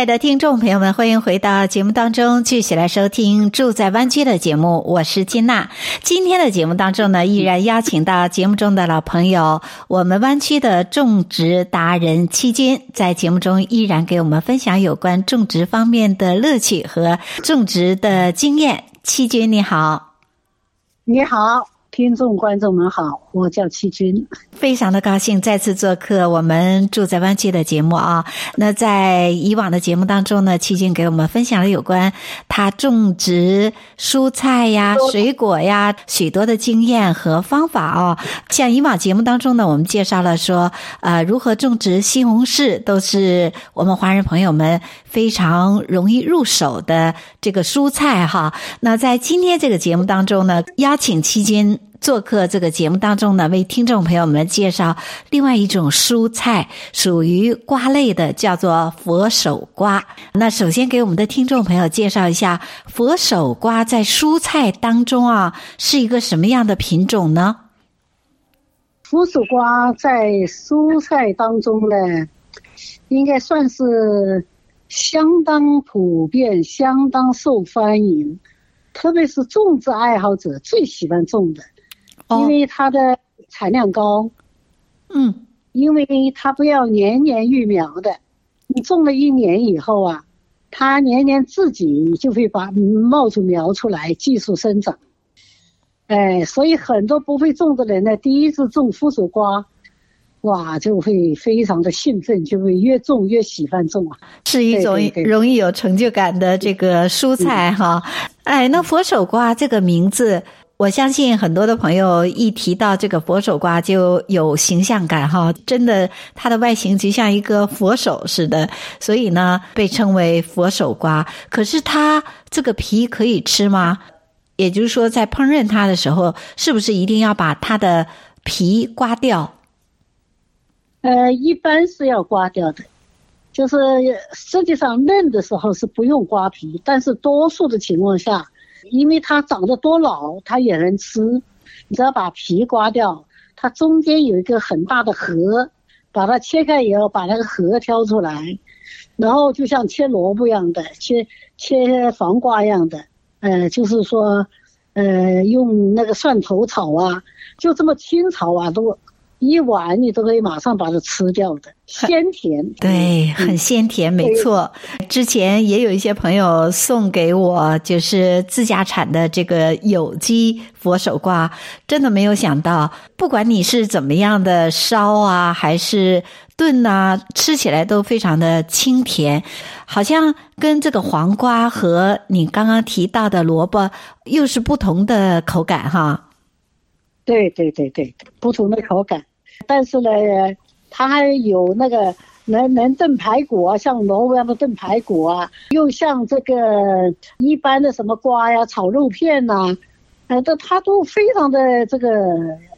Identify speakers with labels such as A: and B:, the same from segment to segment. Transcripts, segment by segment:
A: 爱的听众朋友们，欢迎回到节目当中，继续来收听《住在湾区》的节目。我是金娜。今天的节目当中呢，依然邀请到节目中的老朋友，我们湾区的种植达人七军，在节目中依然给我们分享有关种植方面的乐趣和种植的经验。七军你好，
B: 你好。听众、观众们好，我叫七军，
A: 非常的高兴再次做客我们住在湾区的节目啊。那在以往的节目当中呢，七军给我们分享了有关他种植蔬菜呀、水果呀许多的经验和方法啊。像以往节目当中呢，我们介绍了说，呃，如何种植西红柿，都是我们华人朋友们非常容易入手的这个蔬菜哈。那在今天这个节目当中呢，邀请七军。做客这个节目当中呢，为听众朋友们介绍另外一种蔬菜，属于瓜类的，叫做佛手瓜。那首先给我们的听众朋友介绍一下，佛手瓜在蔬菜当中啊，是一个什么样的品种呢？
B: 佛手瓜在蔬菜当中呢，应该算是相当普遍、相当受欢迎，特别是种植爱好者最喜欢种的。因为它的产量高，
A: 嗯，
B: 因为它不要年年育苗的，你种了一年以后啊，它年年自己就会把冒出苗出来，继续生长。哎，所以很多不会种的人呢，第一次种佛手瓜，哇，就会非常的兴奋，就会越种越喜欢种啊，
A: 是一种容易有成就感的这个蔬菜哈。哎，那佛手瓜这个名字。我相信很多的朋友一提到这个佛手瓜就有形象感哈，真的，它的外形就像一个佛手似的，所以呢被称为佛手瓜。可是它这个皮可以吃吗？也就是说，在烹饪它的时候，是不是一定要把它的皮刮掉？
B: 呃，一般是要刮掉的，就是实际上嫩的时候是不用刮皮，但是多数的情况下。因为它长得多老，它也能吃。你只要把皮刮掉，它中间有一个很大的核，把它切开以后，把那个核挑出来，然后就像切萝卜一样的，切切黄瓜一样的，呃，就是说，呃，用那个蒜头炒啊，就这么清炒啊，都。一碗你都可以马上把它吃掉的，鲜甜，
A: 对，很鲜甜，没错。之前也有一些朋友送给我，就是。自家产的这个有机佛手瓜，真的没有想到，不管你是。怎么样的烧啊，还是。炖啊，吃起来都非常的清甜，好像跟这个黄瓜和你刚刚提到的萝卜又是。不同的口感哈。
B: 对对对对，不同的口感。但是呢，它还有那个能能炖排骨啊，像萝卜一样的炖排骨啊，又像这个一般的什么瓜呀，炒肉片呐、啊，呃，都它都非常的这个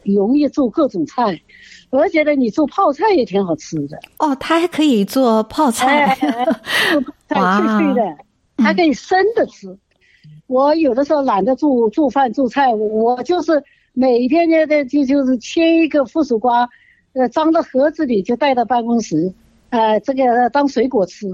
B: 容易做各种菜，我觉得，你做泡菜也挺好吃的。
A: 哦，它还可以做泡菜，
B: 哎哎、做泡菜 脆脆的，还可以生的吃。嗯、我有的时候懒得做做饭做菜，我就是。每天呢，就就是切一个佛手瓜，呃，装到盒子里就带到办公室，呃，这个当水果吃，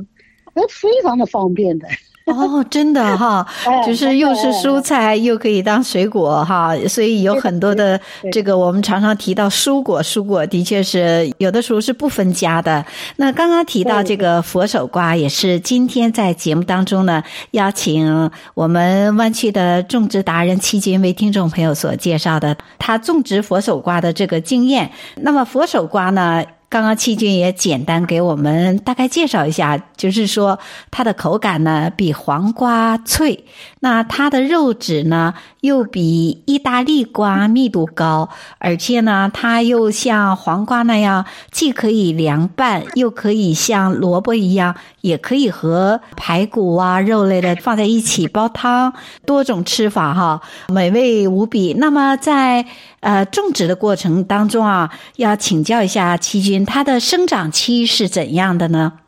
B: 那，非常的方便的。
A: 哦，真的哈，就是又是蔬菜，又可以当水果哈，所以有很多的这个我们常常提到蔬果，蔬果的确是有的时候是不分家的。那刚刚提到这个佛手瓜，也是今天在节目当中呢，邀请我们湾区的种植达人七军为听众朋友所介绍的他种植佛手瓜的这个经验。那么佛手瓜呢，刚刚戚君也简单给我们大概介绍一下，就是说它的口感呢比黄瓜脆，那它的肉质呢又比意大利瓜密度高，而且呢它又像黄瓜那样，既可以凉拌，又可以像萝卜一样也可以和排骨啊、肉类的放在一起煲汤，多种吃法哈，美味无比。那么在呃种植的过程当中啊，要请教一下七君，它的生长期是怎样的呢？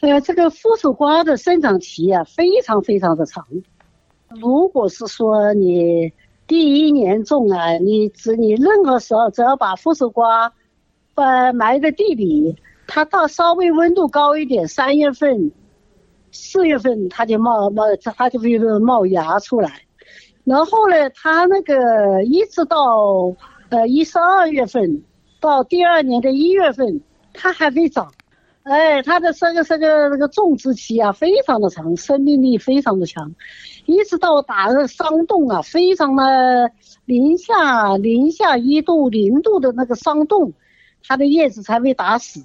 B: 呃，这个佛手瓜的生长期啊，非常非常的长。如果是说你第一年种啊，你只你任何时候只要把佛手瓜，呃埋在地里，它到稍微温度高一点，三月份、四月份它就冒冒，它就会冒芽出来。然后呢，它那个一直到呃一十二月份，到第二年的一月份，它还会长。哎，它的这个这个那个种植期啊，非常的长，生命力非常的强，一直到打个霜冻啊，非常的零下零下一度零度的那个霜冻，它的叶子才会打死。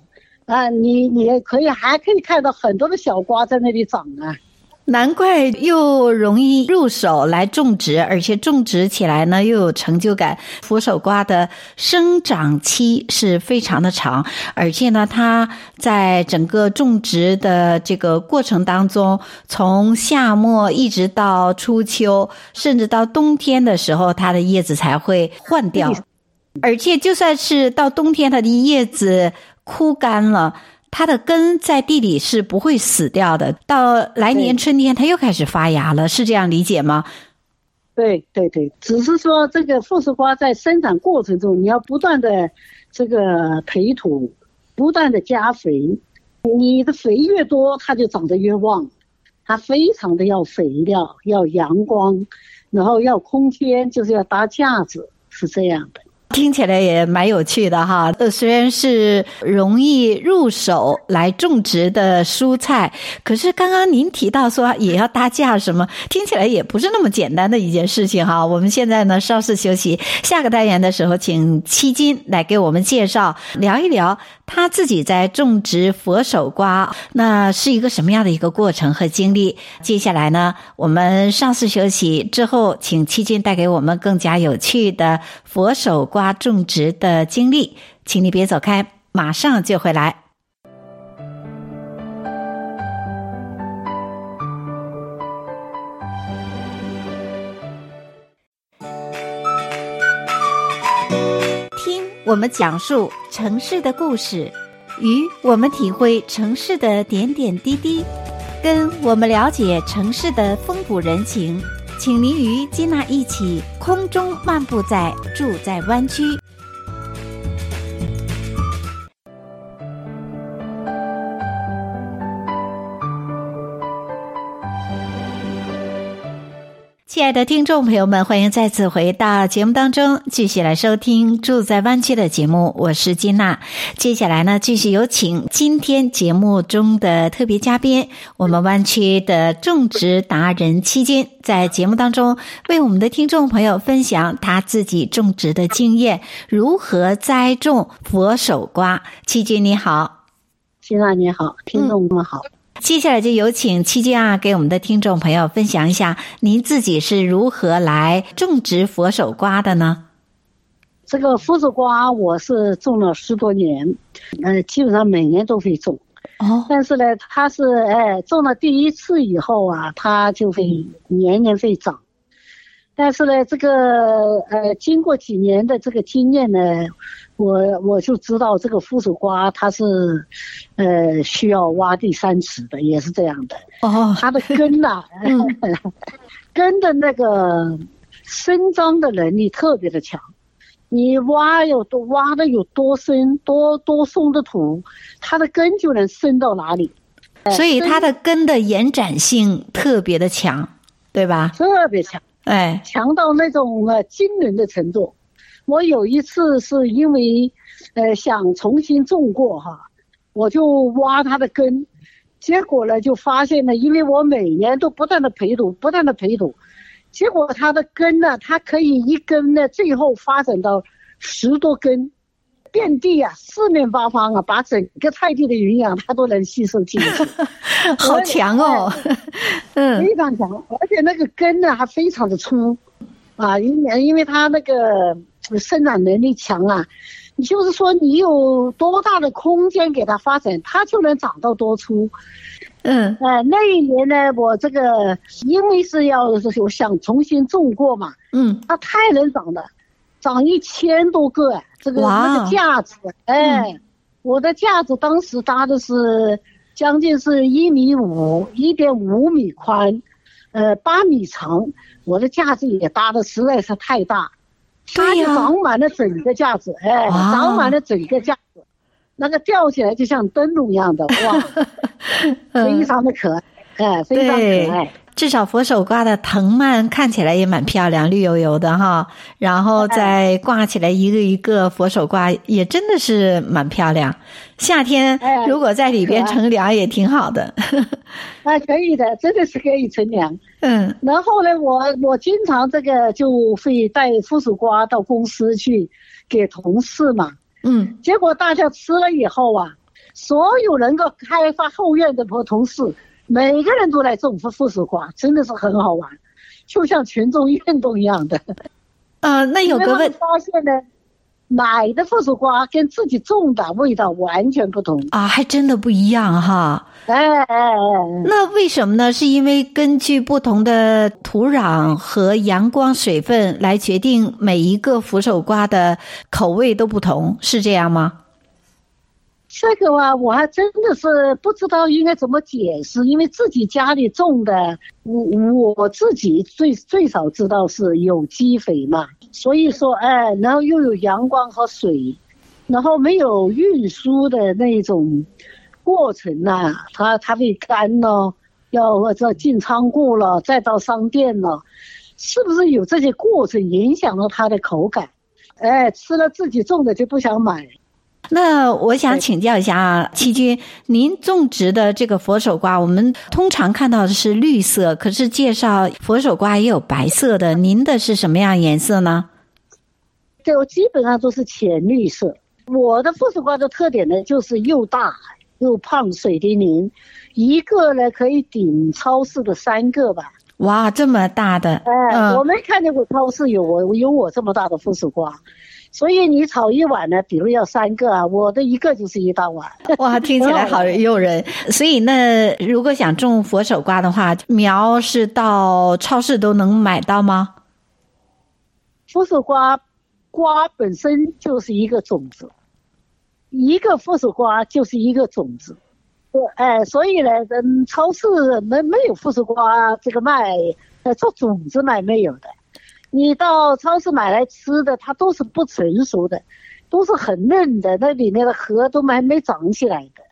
B: 啊，你你也可以还可以看到很多的小瓜在那里长啊。
A: 难怪又容易入手来种植，而且种植起来呢又有成就感。佛手瓜的生长期是非常的长，而且呢，它在整个种植的这个过程当中，从夏末一直到初秋，甚至到冬天的时候，它的叶子才会换掉。而且就算是到冬天，它的叶子枯干了。它的根在地里是不会死掉的，到来年春天它又开始发芽了，是这样理解吗？
B: 对对对，只是说这个富士瓜在生长过程中，你要不断的这个培土，不断的加肥，你的肥越多，它就长得越旺。它非常的要肥料，要阳光，然后要空间，就是要搭架子，是这样的。
A: 听起来也蛮有趣的哈，呃，虽然是容易入手来种植的蔬菜，可是刚刚您提到说也要搭架什么，听起来也不是那么简单的一件事情哈。我们现在呢稍事休息，下个单元的时候，请七金来给我们介绍聊一聊他自己在种植佛手瓜，那是一个什么样的一个过程和经历。接下来呢，我们稍事休息之后，请七金带给我们更加有趣的佛手瓜。花种植的经历，请你别走开，马上就回来。听我们讲述城市的故事，与我们体会城市的点点滴滴，跟我们了解城市的风土人情。请您与金娜一起空中漫步在住在湾区。亲爱的听众朋友们，欢迎再次回到节目当中，继续来收听《住在湾区》的节目。我是金娜。接下来呢，继续有请今天节目中的特别嘉宾，我们湾区的种植达人七君，在节目当中为我们的听众朋友分享他自己种植的经验，如何栽种佛手瓜。七君你好，
B: 金娜你好，听众们好。
A: 接下来就有请戚君啊，给我们的听众朋友分享一下您自己是如何来种植佛手瓜的呢？
B: 这个佛手瓜我是种了十多年，呃，基本上每年都会种。哦。但是呢，它是哎种了第一次以后啊，它就会年年会长。但是呢，这个呃，经过几年的这个经验呢。我我就知道这个佛手瓜它是，呃，需要挖地三尺的，也是这样的。哦，它的根呐、啊，嗯、根的那个伸张的能力特别的强。你挖有多挖的有多深，多多松的土，它的根就能伸到哪里。
A: 所以它的根的延展性特别的强，对吧？
B: 特别强，
A: 哎，
B: 强到那种呃惊人的程度。我有一次是因为，呃，想重新种过哈，我就挖它的根，结果呢就发现呢，因为我每年都不断的培土，不断的培土，结果它的根呢，它可以一根呢，最后发展到十多根，遍地啊，四面八方啊，把整个菜地的营养它都能吸收进去，
A: 好强哦，嗯，
B: 非常强，而且那个根呢还非常的粗，啊，因为因为它那个。生长能力强啊！你就是说你有多大的空间给它发展，它就能长到多粗。
A: 嗯，
B: 哎、呃，那一年呢，我这个因为是要我想重新种过嘛，
A: 嗯，
B: 它太能长了，长一千多个，这个那个架子，哎，嗯、我的架子当时搭的是将近是一米五，一点五米宽，呃，八米长，我的架子也搭的实在是太大，它就长满了整个架子，哎，长满了整个架子。那个吊起来就像灯笼一样的，哇，非常的可爱，哎，非常可爱。
A: 至少佛手瓜的藤蔓看起来也蛮漂亮，绿油油的哈。然后再挂起来一个一个佛手瓜，也真的是蛮漂亮。夏天如果在里边乘凉也挺好的。
B: 啊，可以的，真的是可以乘凉。
A: 嗯，
B: 然后呢，我我经常这个就会带佛手瓜到公司去给同事嘛。
A: 嗯，
B: 结果大家吃了以后啊，所有能够开发后院的同同事，每个人都来种佛佛手瓜，真的是很好玩，就像群众运动一样的。
A: 呃，那有个问，
B: 发现呢，买的佛手瓜跟自己种的味道完全不同
A: 啊，还真的不一样哈。
B: 哎哎哎，
A: 那为什么呢？是因为根据不同的土壤和阳光、水分来决定每一个扶手瓜的口味都不同，是这样吗？
B: 这个啊，我还真的是不知道应该怎么解释，因为自己家里种的，我我自己最最少知道是有机肥嘛，所以说哎，然后又有阳光和水，然后没有运输的那种。过程呐、它它会干咯，要或者进仓库了，再到商店了，是不是有这些过程影响了它的口感？哎，吃了自己种的就不想买。
A: 那我想请教一下啊，七军，您种植的这个佛手瓜，我们通常看到的是绿色，可是介绍佛手瓜也有白色的，您的是什么样颜色呢？
B: 对，我基本上都是浅绿色。我的佛手瓜的特点呢，就是又大。又胖水灵灵，一个呢可以顶超市的三个吧。
A: 哇，这么大的！
B: 哎、呃，我没看见过超市有我有我这么大的佛手瓜，所以你炒一碗呢，比如要三个啊，我的一个就是一大碗。
A: 哇，听起来好诱人。所以那如果想种佛手瓜的话，苗是到超市都能买到吗？
B: 佛手瓜瓜本身就是一个种子。一个佛手瓜就是一个种子，哎，所以呢，嗯，超市没没有佛手瓜这个卖，呃，做种子卖没有的。你到超市买来吃的，它都是不成熟的，都是很嫩的，那里面的核都还没长起来的。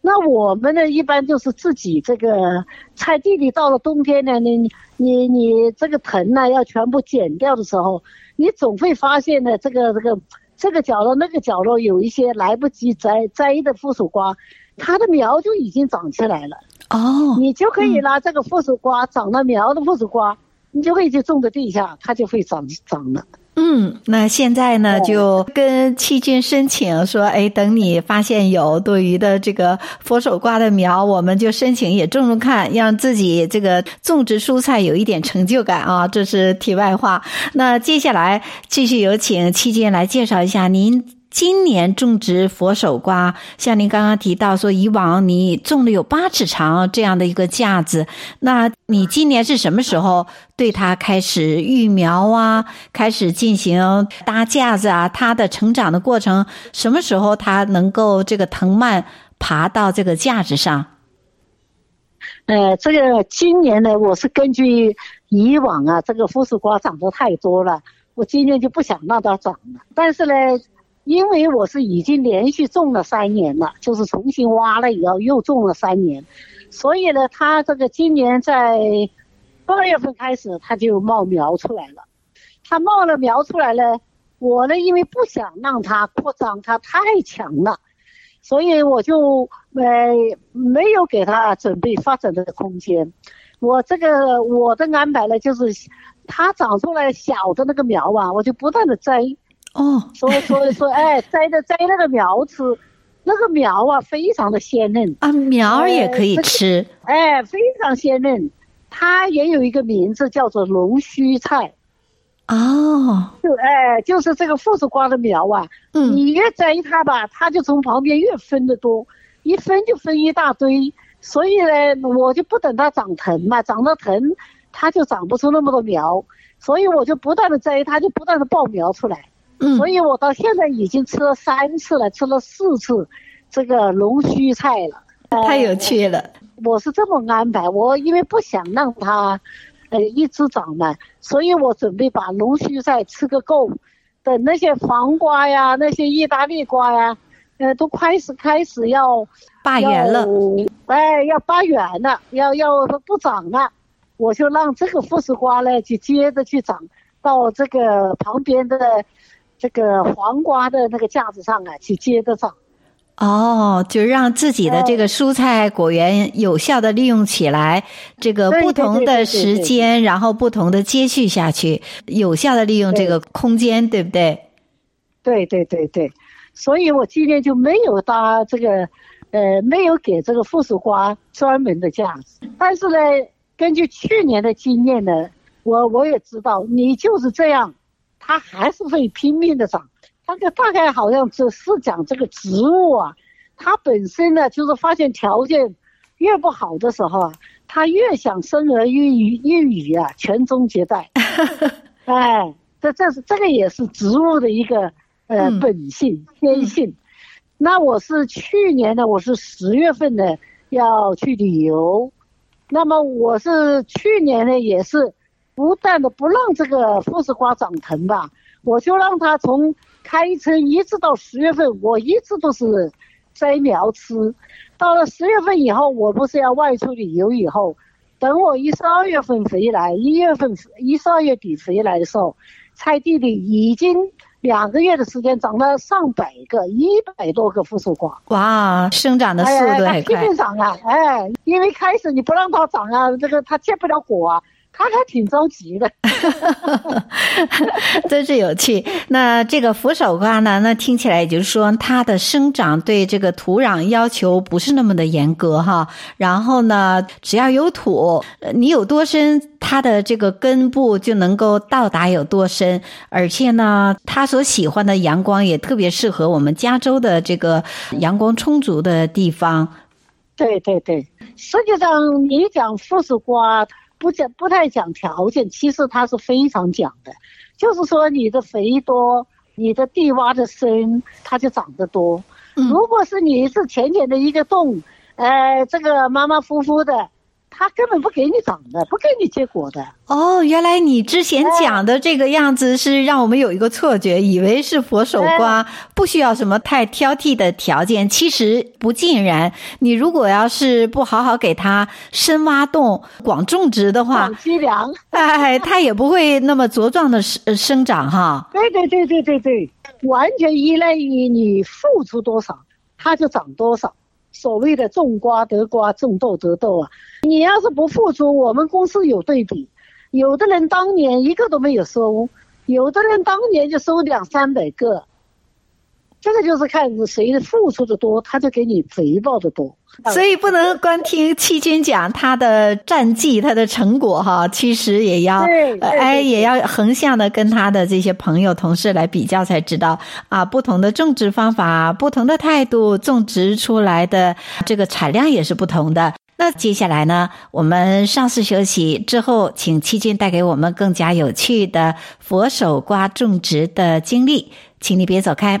B: 那我们呢，一般就是自己这个菜地里，到了冬天呢，你你你这个藤呢要全部剪掉的时候，你总会发现呢，这个这个。这个角落那个角落有一些来不及摘摘的附属瓜，它的苗就已经长起来了。
A: 哦，
B: 你就可以拿这个附属瓜长了苗的附属瓜，你就可以去种在地下，它就会长长了。
A: 嗯，那现在呢，就跟七军申请说，哎，等你发现有多余的这个佛手瓜的苗，我们就申请也种种看，让自己这个种植蔬菜有一点成就感啊。这是题外话。那接下来继续有请七军来介绍一下您。今年种植佛手瓜，像您刚刚提到说，以往你种了有八尺长这样的一个架子，那你今年是什么时候对它开始育苗啊？开始进行搭架子啊？它的成长的过程，什么时候它能够这个藤蔓爬到这个架子上？
B: 呃，这个今年呢，我是根据以往啊，这个佛手瓜长得太多了，我今年就不想让它长了，但是呢。因为我是已经连续种了三年了，就是重新挖了以后又种了三年，所以呢，它这个今年在二月份开始它就冒苗出来了。它冒了苗出来了，我呢因为不想让它扩张，它太强了，所以我就呃没有给它准备发展的空间。我这个我的安排呢就是，它长出来小的那个苗啊，我就不断的摘。
A: 哦，
B: 所以所以说，哎，摘的摘那个苗吃，那个苗啊，非常的鲜嫩
A: 啊，苗也可以吃，
B: 哎，非常鲜嫩。它也有一个名字叫做龙须菜，
A: 哦，
B: 就哎，就是这个富士瓜的苗啊，嗯，你越摘它吧，它就从旁边越分的多，一分就分一大堆。所以呢，我就不等它长藤嘛，长了藤，它就长不出那么多苗。所以我就不断的摘，它就不断的爆苗出来。嗯，所以我到现在已经吃了三次了，吃了四次这个龙须菜了。
A: 太有趣了，
B: 我是这么安排，我因为不想让它。呃，一直长嘛，所以我准备把龙须菜吃个够，等那些黄瓜呀、那些意大利瓜呀，呃，都开始开始要
A: 罢园了，
B: 哎，要罢园了，要要不长了，我就让这个富士瓜呢，就接着去长到这个旁边的这个黄瓜的那个架子上啊，去接着长。
A: 哦，就让自己的这个蔬菜果园有效的利用起来，这个不同的时间，然后不同的接续下去，有效的利用这个空间，对不对？
B: 对对对对，所以我今天就没有搭这个，呃，没有给这个附属瓜专门的架子。但是呢，根据去年的经验呢，我我也知道，你就是这样，它还是会拼命的长。大概大概好像只是讲这个植物啊，它本身呢，就是发现条件越不好的时候啊，它越想生儿育女育女啊，传宗接代。哎，这这是这个也是植物的一个呃本性天性。嗯、那我是去年呢，我是十月份呢要去旅游，那么我是去年呢也是不断的不让这个富士瓜长藤吧，我就让它从。开春一直到十月份，我一直都是摘苗吃。到了十月份以后，我不是要外出旅游以后，等我一十二月份回来，一月份一十二月底回来的时候，菜地里已经两个月的时间长了上百个，一百多个富士瓜。
A: 哇，生长的速度很快。
B: 拼命长啊！哎，因为开始你不让它长啊，这个它结不了果啊。他还挺着急的，
A: 真是有趣。那这个扶手瓜呢？那听起来也就是说，它的生长对这个土壤要求不是那么的严格哈。然后呢，只要有土，你有多深，它的这个根部就能够到达有多深。而且呢，它所喜欢的阳光也特别适合我们加州的这个阳光充足的地方。
B: 对对对，实际上你讲富士瓜。不讲不太讲条件，其实它是非常讲的，就是说你的肥多，你的地挖的深，它就长得多。如果是你是浅浅的一个洞，呃，这个马马虎虎的。他根本不给你长的，不给你结果的。
A: 哦，原来你之前讲的这个样子是让我们有一个错觉，以为是佛手瓜不需要什么太挑剔的条件，其实不尽然。你如果要是不好好给它深挖洞、广种植的话，
B: 广积粮，
A: 哎，它也不会那么茁壮的生生长哈。
B: 对对对对对对，完全依赖于你付出多少，它就长多少。所谓的种瓜得瓜，种豆得豆啊！你要是不付出，我们公司有对比，有的人当年一个都没有收，有的人当年就收两三百个。这个就是看谁付出的多，他就给你回报的多。
A: 所以不能光听七军讲他的战绩、他的成果哈，其实也要哎，也要横向的跟他的这些朋友、同事来比较，才知道啊，不同的种植方法、不同的态度，种植出来的这个产量也是不同的。那接下来呢，我们稍事休息之后，请七军带给我们更加有趣的佛手瓜种植的经历，请你别走开。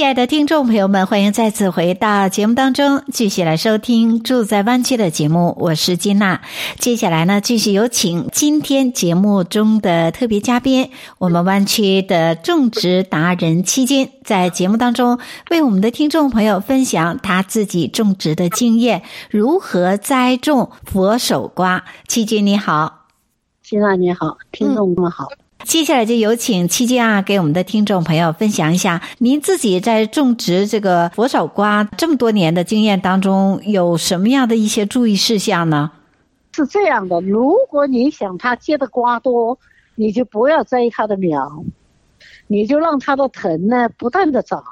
A: 亲爱的听众朋友们，欢迎再次回到节目当中，继续来收听《住在湾区》的节目。我是金娜。接下来呢，继续有请今天节目中的特别嘉宾，我们湾区的种植达人七金，在节目当中为我们的听众朋友分享他自己种植的经验，如何栽种佛手瓜。七金你好，
B: 金娜你好，听众们好。
A: 接下来就有请七金啊，给我们的听众朋友分享一下，您自己在种植这个佛手瓜这么多年的经验当中，有什么样的一些注意事项呢？
B: 是这样的，如果你想它结的瓜多，你就不要摘它的苗，你就让它的藤呢不断的长。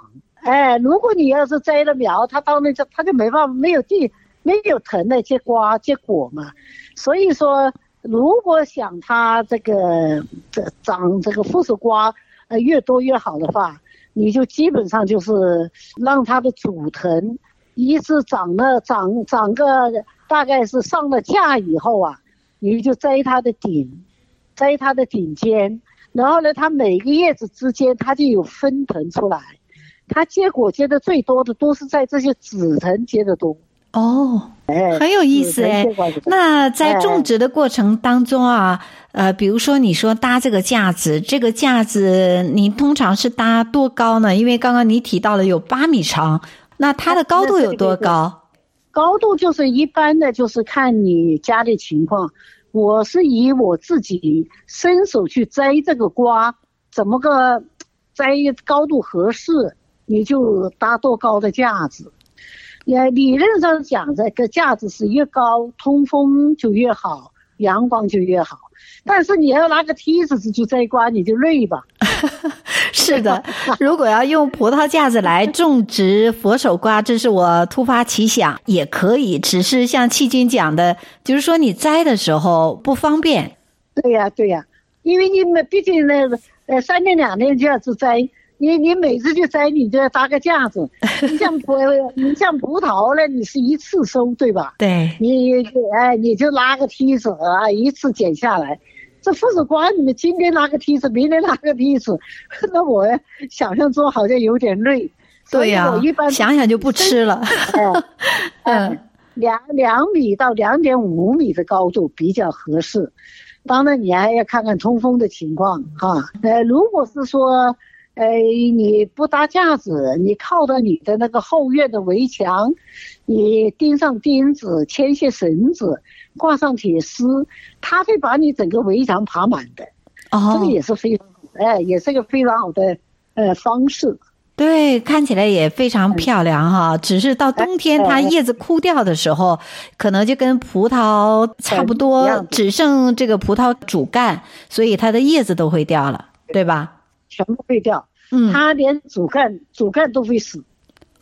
B: 哎，如果你要是摘了苗，它到那就它就没办法，没有地，没有藤来结瓜结果嘛。所以说。如果想它这个这长这个佛手瓜呃越多越好的话，你就基本上就是让它的主藤一直长了长长个大概是上了架以后啊，你就摘它的顶，摘它的顶尖，然后呢，它每个叶子之间它就有分藤出来，它结果结的最多的都是在这些子藤结的多。
A: 哦，很有意思哎。那在种植的过程当中啊，呃，比如说你说搭这个架子，这个架子你通常是搭多高呢？因为刚刚你提到了有八米长，那它的高度有多高？
B: 高度就是一般的，就是看你家的情况。我是以我自己伸手去摘这个瓜，怎么个摘高度合适，你就搭多高的架子。也理论上讲，这个架子是越高，通风就越好，阳光就越好。但是你要拿个梯子去摘瓜，你就累吧。
A: 是的，如果要用葡萄架子来种植佛手瓜，这是我突发奇想，也可以。只是像七金讲的，就是说你摘的时候不方便。
B: 对呀，对呀，因为你们毕竟那个呃三天两天就要去摘。你你每次去摘，你就要搭个架子。你像葡，你像葡萄呢，你是一次收，对吧？
A: 对。
B: 你哎，你就拉个梯子啊，一次剪下来。这佛手瓜，你们今天拉个梯子，明天拉个梯子，那我想象中好像有点累。
A: 对呀。
B: 我一般
A: 想想就不吃了。
B: 嗯。两两米到两点五米的高度比较合适。当然，你还要看看通风的情况哈。呃，如果是说。哎，你不搭架子，你靠着你的那个后院的围墙，你钉上钉子，牵些绳子，挂上铁丝，它会把你整个围墙爬满的。哦，这个也是非常，哎，也是个非常好的呃方式。
A: 对，看起来也非常漂亮哈。嗯、只是到冬天它叶子枯掉的时候，可能就跟葡萄差不多，只剩这个葡萄主干，所以它的叶子都会掉了，对吧？
B: 全部废掉，嗯，它连主干主干都会死，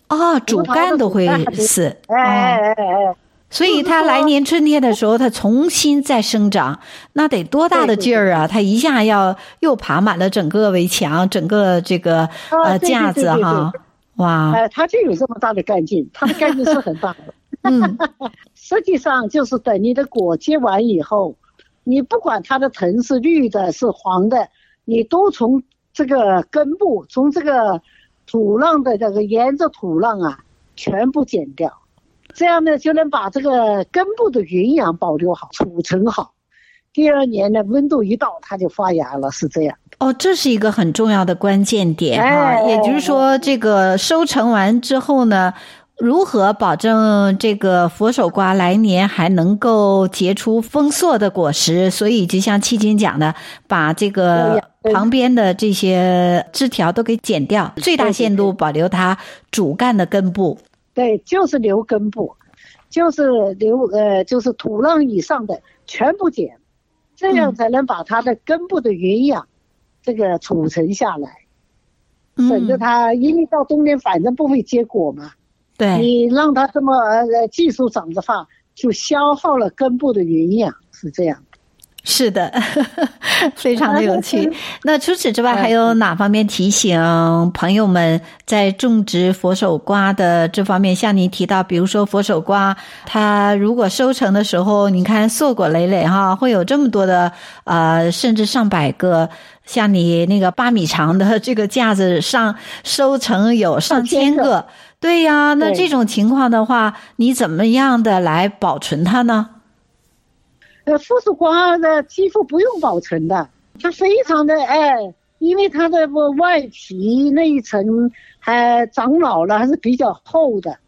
A: 哦，主干都会死，
B: 哎哎哎哎，
A: 所以它来年春天的时候，它重新再生长，那得多大的劲儿啊！它一下要又爬满了整个围墙，整个这个呃架子哈，哇，
B: 哎，它就有这么大的干劲，它的干劲是很大的。嗯，实际上就是等你的果结完以后，你不管它的藤是绿的，是黄的，你都从。这个根部从这个土壤的这个沿着土壤啊，全部剪掉，这样呢就能把这个根部的营养保留好、储存好。第二年呢，温度一到，它就发芽了，是这样。
A: 哦，这是一个很重要的关键点啊，哎、也就是说，这个收成完之后呢。如何保证这个佛手瓜来年还能够结出丰硕的果实？所以就像七金讲的，把这个旁边的这些枝条都给剪掉，最大限度保留它主干的根部。
B: 对，就是留根部，就是留呃，就是土壤以上的全部剪，这样才能把它的根部的营养这个储存下来，省得它因为到冬天反正不会结果嘛。
A: 对，
B: 你让它这么呃技术长的话，就消耗了根部的营养，是这样。
A: 是的，非常的有趣。那除此之外，还有哪方面提醒朋友们在种植佛手瓜的这方面？像你提到，比如说佛手瓜，它如果收成的时候，你看硕果累累哈，会有这么多的呃，甚至上百个，像你那个八米长的这个架子上收成有上千个，对呀。那这种情况的话，你怎么样的来保存它呢？
B: 呃，富士瓜的几乎不用保存的，它非常的哎，因为它的外皮那一层还长老了，还是比较厚的，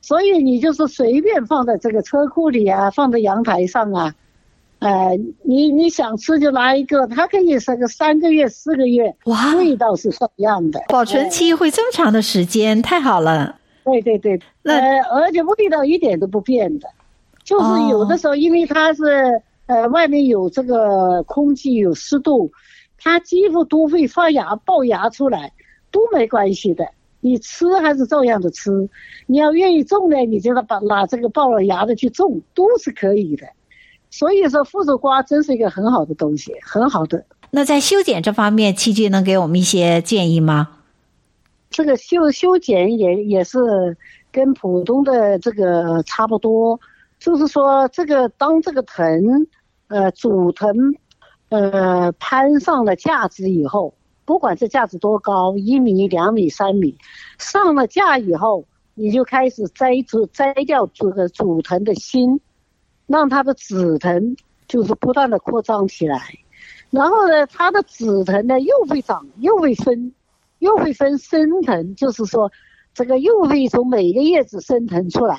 B: 所以你就是随便放在这个车库里啊，放在阳台上啊，呃，你你想吃就拿一个，它可以是个三个月、四个月，哇，味道是一样的，
A: 保存期会这么长的时间，太好了。
B: 对对对，那呃，而且味道一点都不变的。就是有的时候，因为它是呃外面有这个空气有湿度，它几乎都会发芽爆芽出来，都没关系的。你吃还是照样的吃，你要愿意种呢，你就把拿这个爆了芽的去种，都是可以的。所以说，佛手瓜真是一个很好的东西，很好的。
A: 那在修剪这方面，七君能给我们一些建议吗？
B: 这个修修剪也也是跟普通的这个差不多。就是说，这个当这个藤，呃，主藤，呃，攀上了架子以后，不管这架子多高，一米、两米、三米，上了架以后，你就开始摘除摘掉这个主藤的心，让它的子藤就是不断的扩张起来，然后呢，它的子藤呢又会长，又会分，又会分生藤，就是说，这个又会从每个叶子生藤出来。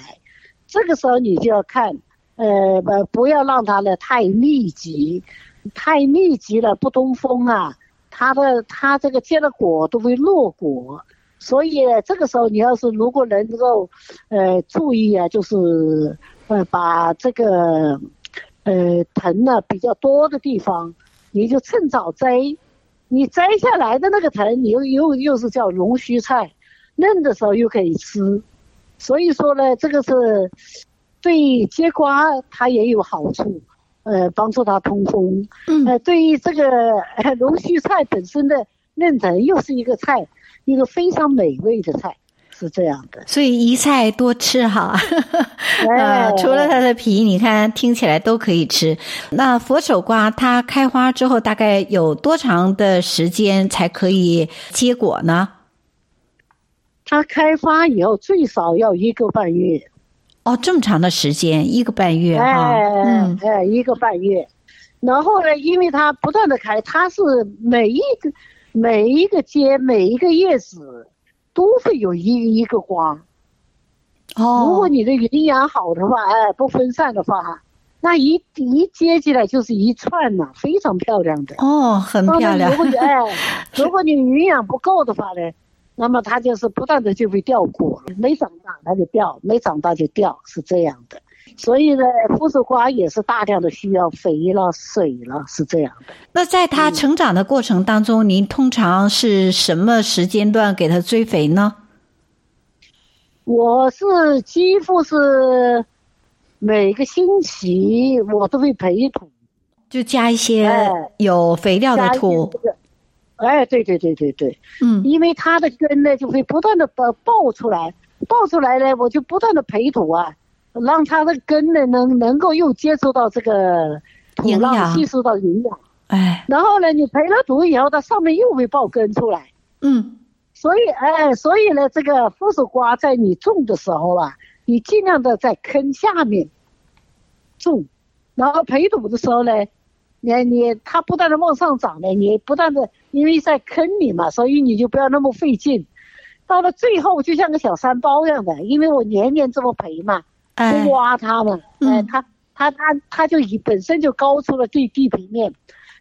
B: 这个时候你就要看，呃，不不要让它呢太密集，太密集了不通风啊，它的它这个结了果都会落果，所以这个时候你要是如果能够，呃，注意啊，就是呃把这个，呃藤呢比较多的地方，你就趁早摘，你摘下来的那个藤，你又又又是叫龙须菜，嫩的时候又可以吃。所以说呢，这个是对结瓜它也有好处，呃，帮助它通风。嗯，呃，对于这个龙须菜本身的嫩藤又是一个菜，一个非常美味的菜，是这样的。
A: 所以一菜多吃哈，呃，除了它的皮，你看听起来都可以吃。那佛手瓜它开花之后，大概有多长的时间才可以结果呢？
B: 它开花以后最少要一个半月，
A: 哦，这么长的时间，一个半月
B: 哈，哎，哎，一个半月。然后呢，因为它不断的开，它是每一个每一个节每一个叶子都会有一一个光。哦，如果你的营养好的话，哎，不分散的话，那一一接起来就是一串呐，非常漂亮的。
A: 哦，很漂亮。
B: 如果你哎，如果你营养不够的话呢？那么它就是不断的就会掉果，没长大它就掉，没长大就掉，是这样的。所以呢，佛手瓜也是大量的需要肥了、水了，是这样的。
A: 那在它成长的过程当中，嗯、您通常是什么时间段给它追肥呢？
B: 我是几乎是每个星期我都会培土，
A: 就加一些有肥料的土。
B: 哎，对对对对对，嗯，因为它的根呢就会不断的爆爆出来，爆出来呢，我就不断的培土啊，让它的根呢能能够又接触到这个土壤，吸收到营养。哎，然后呢，你培了土以后，它上面又会爆根出来。嗯，所以哎，所以呢，这个佛手瓜在你种的时候啊，你尽量的在坑下面种，然后培土的时候呢。你你它不断的往上涨的，你不断的因为在坑里嘛，所以你就不要那么费劲。到了最后就像个小山包一样的，因为我年年这么培嘛，不挖它嘛，哎，它它它它就以本身就高出了地地平面，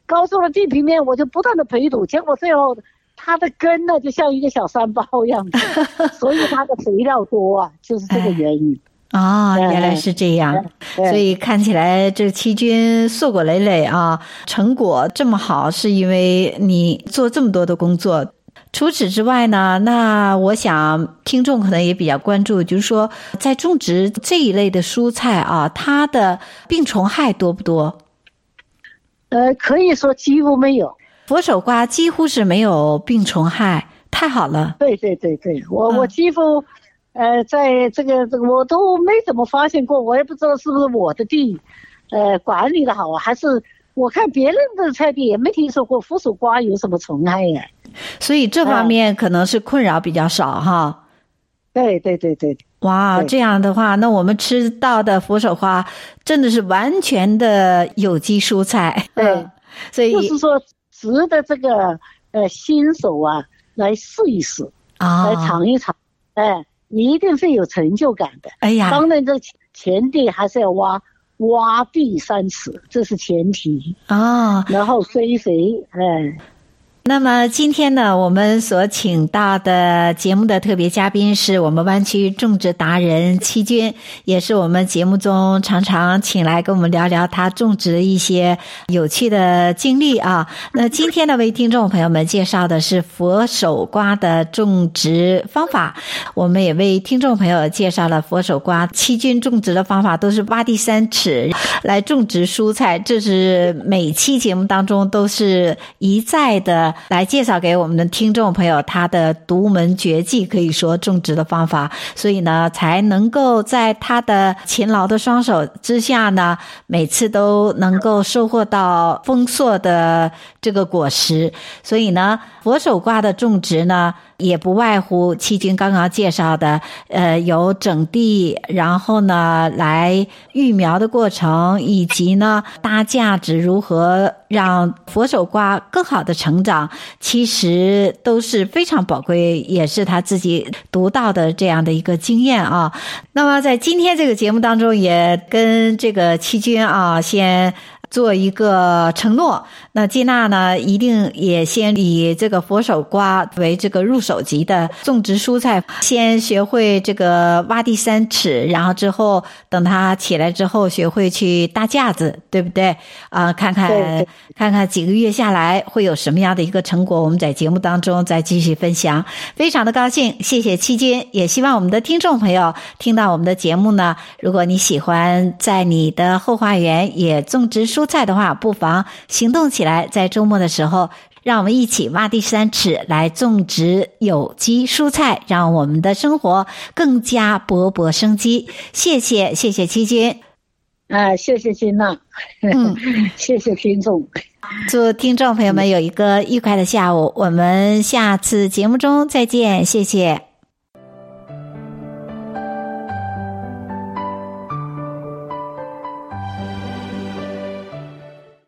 B: 高出了地平面，我就不断的培土，结果最后它的根呢就像一个小山包一样的，所以它的肥料多啊，就是这个原因。
A: 哦，原来是这样，所以看起来这七军硕果累累啊，成果这么好，是因为你做这么多的工作。除此之外呢，那我想听众可能也比较关注，就是说在种植这一类的蔬菜啊，它的病虫害多不多？
B: 呃，可以说几乎没有。
A: 佛手瓜几乎是没有病虫害，太好了。
B: 对对对对，我、嗯、我几乎，呃，在这个这个我都没怎么发现过，我也不知道是不是我的地，呃，管理的好，还是我看别人的菜地也没听说过佛手瓜有什么虫害呀。
A: 所以这方面可能是困扰比较少哈。
B: 对对对对，
A: 哇，这样的话，那我们吃到的佛手瓜真的是完全的有机蔬菜。
B: 对，
A: 所以
B: 就是说值得这个呃新手啊来试一试啊，来尝一尝，哎，你一定是有成就感的。
A: 哎呀，
B: 当然这前提还是要挖挖地三尺，这是前提
A: 啊，
B: 然后飞肥，哎。
A: 那么今天呢，我们所请到的节目的特别嘉宾是我们湾区种植达人戚军，也是我们节目中常常请来跟我们聊聊他种植一些有趣的经历啊。那今天呢，为听众朋友们介绍的是佛手瓜的种植方法，我们也为听众朋友介绍了佛手瓜。戚军种植的方法都是挖地三尺来种植蔬菜，这是每期节目当中都是一再的。来介绍给我们的听众朋友他的独门绝技，可以说种植的方法，所以呢，才能够在他的勤劳的双手之下呢，每次都能够收获到丰硕的这个果实。所以呢，佛手瓜的种植呢，也不外乎七军刚刚介绍的，呃，有整地，然后呢，来育苗的过程，以及呢，搭架子如何让佛手瓜更好的成长，其实都是非常宝贵，也是他自己独到的这样的一个经验啊。那么在今天这个节目当中，也跟这个七军啊，先。做一个承诺，那季娜呢，一定也先以这个佛手瓜为这个入手级的种植蔬菜，先学会这个挖地三尺，然后之后等它起来之后，学会去搭架子，对不对？啊、呃，看看看看几个月下来会有什么样的一个成果，我们在节目当中再继续分享。非常的高兴，谢谢七君，也希望我们的听众朋友听到我们的节目呢，如果你喜欢在你的后花园也种植蔬菜的话，不妨行动起来，在周末的时候，让我们一起挖地三尺来种植有机蔬菜，让我们的生活更加勃勃生机。谢谢，谢谢七军，
B: 啊，谢谢金娜，嗯，谢谢听众，
A: 祝听众朋友们有一个愉快的下午，我们下次节目中再见，谢谢。